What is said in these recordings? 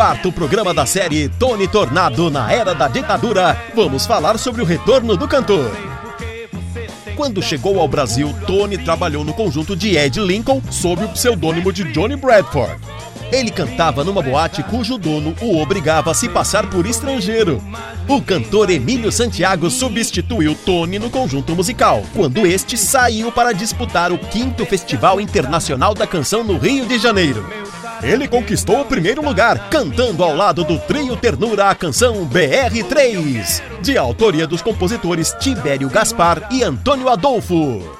quarto programa da série Tony Tornado na Era da Ditadura, vamos falar sobre o retorno do cantor. Quando chegou ao Brasil, Tony trabalhou no conjunto de Ed Lincoln sob o pseudônimo de Johnny Bradford. Ele cantava numa boate cujo dono o obrigava a se passar por estrangeiro. O cantor Emílio Santiago substituiu Tony no conjunto musical, quando este saiu para disputar o quinto Festival Internacional da Canção no Rio de Janeiro. Ele conquistou o primeiro lugar, cantando ao lado do trio Ternura a canção BR3, de autoria dos compositores Tibério Gaspar e Antônio Adolfo.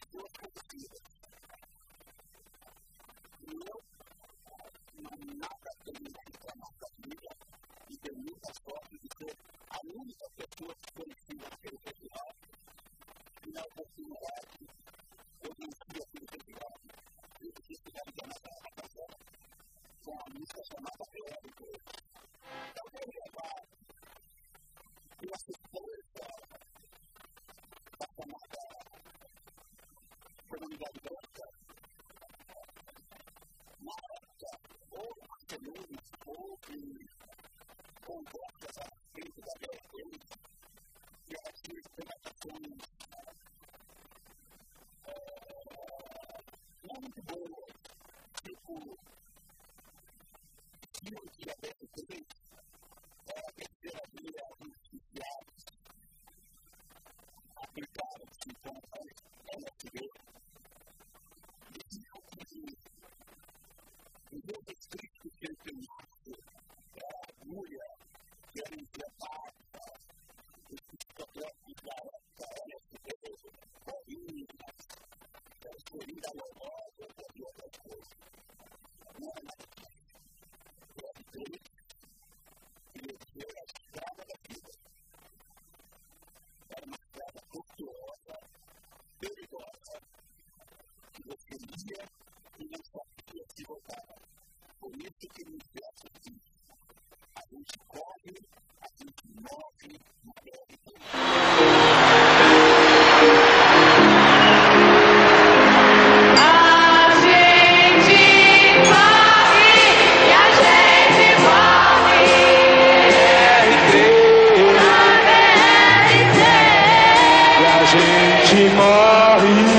gente morre.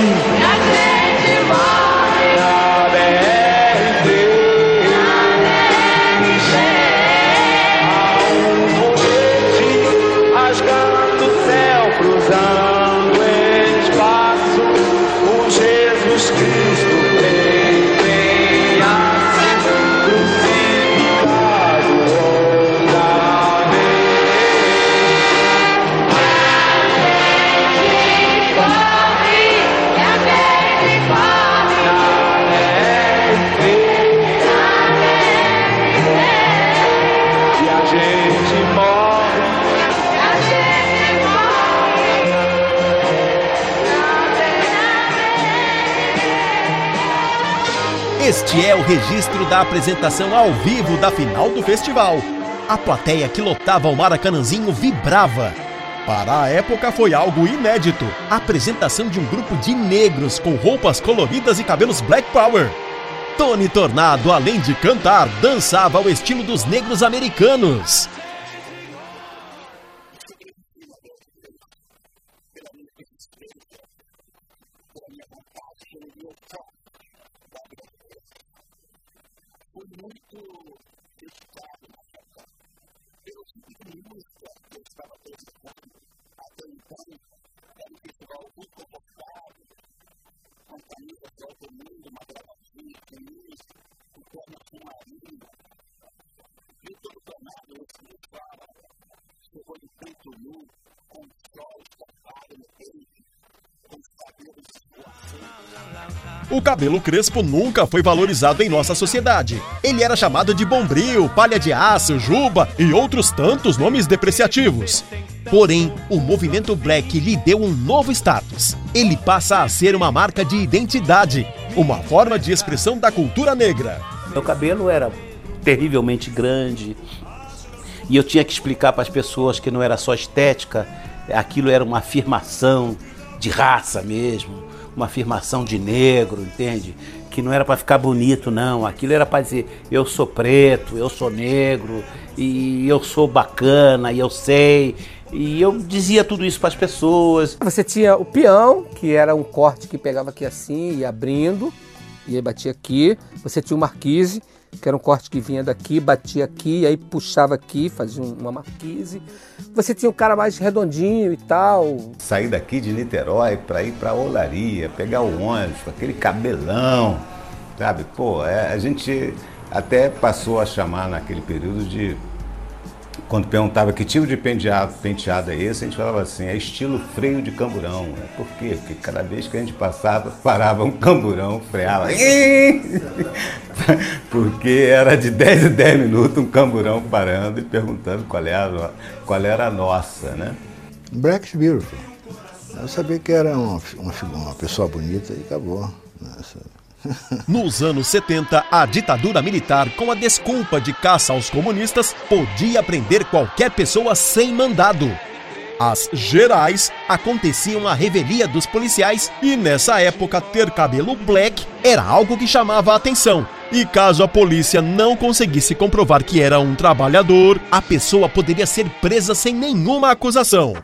Este é o registro da apresentação ao vivo da final do festival. A plateia que lotava o Maracanãzinho vibrava. Para a época foi algo inédito: a apresentação de um grupo de negros com roupas coloridas e cabelos Black Power. Tony Tornado, além de cantar, dançava ao estilo dos negros americanos. muito O cabelo crespo nunca foi valorizado em nossa sociedade. Ele era chamado de bombril, palha de aço, juba e outros tantos nomes depreciativos. Porém, o movimento black lhe deu um novo status. Ele passa a ser uma marca de identidade uma forma de expressão da cultura negra. Meu cabelo era terrivelmente grande e eu tinha que explicar para as pessoas que não era só estética, aquilo era uma afirmação de raça mesmo, uma afirmação de negro, entende? Que não era para ficar bonito, não. Aquilo era para dizer: eu sou preto, eu sou negro, e eu sou bacana, e eu sei. E eu dizia tudo isso para as pessoas. Você tinha o peão, que era um corte que pegava aqui assim, ia abrindo, e aí batia aqui. Você tinha o marquise, que era um corte que vinha daqui, batia aqui, aí puxava aqui, fazia uma marquise. Você tinha um cara mais redondinho e tal. Sair daqui de Niterói para ir para Olaria, pegar o ônibus com aquele cabelão, sabe? Pô, é, a gente até passou a chamar naquele período de quando perguntava que tipo de penteado, penteado é esse, a gente falava assim, é estilo freio de camburão. Por quê? Porque cada vez que a gente passava, parava um camburão, freava. Porque era de 10 em 10 minutos um camburão parando e perguntando qual era, qual era a nossa, né? Black Beautiful. Eu sabia que era uma, uma, uma pessoa bonita e acabou. Né? Nos anos 70, a ditadura militar, com a desculpa de caça aos comunistas, podia prender qualquer pessoa sem mandado. As gerais aconteciam a revelia dos policiais e nessa época ter cabelo black era algo que chamava a atenção. E caso a polícia não conseguisse comprovar que era um trabalhador, a pessoa poderia ser presa sem nenhuma acusação.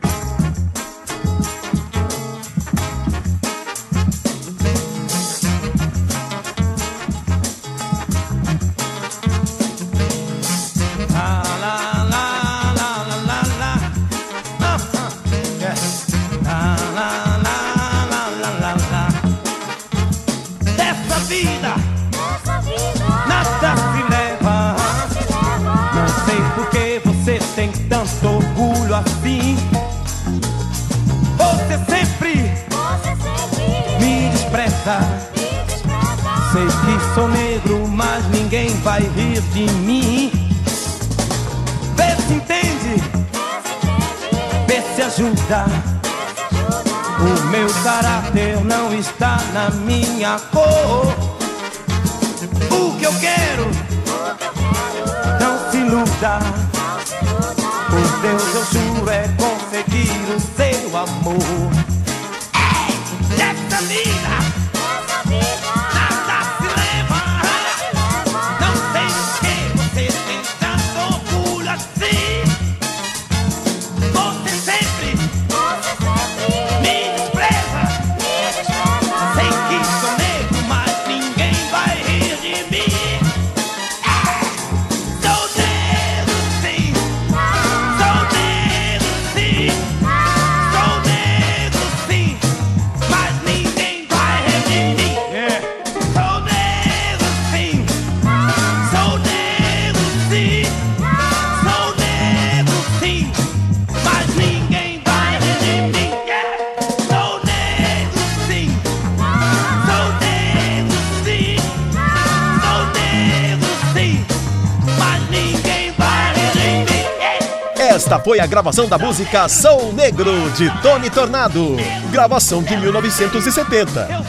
Sei que sou negro, mas ninguém vai rir de mim. Vê se entende, vê se ajuda. O meu caráter não está na minha cor. O que eu quero, não se iluda. Deus eu juro é conseguir Esta foi a gravação da música Sou Negro, de Tony Tornado. Gravação de 1970.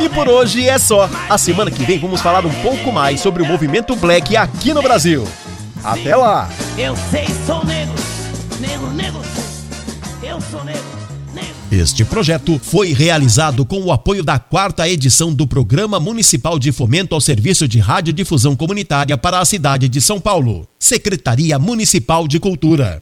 E por hoje é só. A semana que vem vamos falar um pouco mais sobre o movimento black aqui no Brasil. Até lá! Eu sei, sou negro, negro, negro, eu sou negro. Este projeto foi realizado com o apoio da quarta edição do Programa Municipal de Fomento ao Serviço de Radiodifusão Comunitária para a cidade de São Paulo. Secretaria Municipal de Cultura.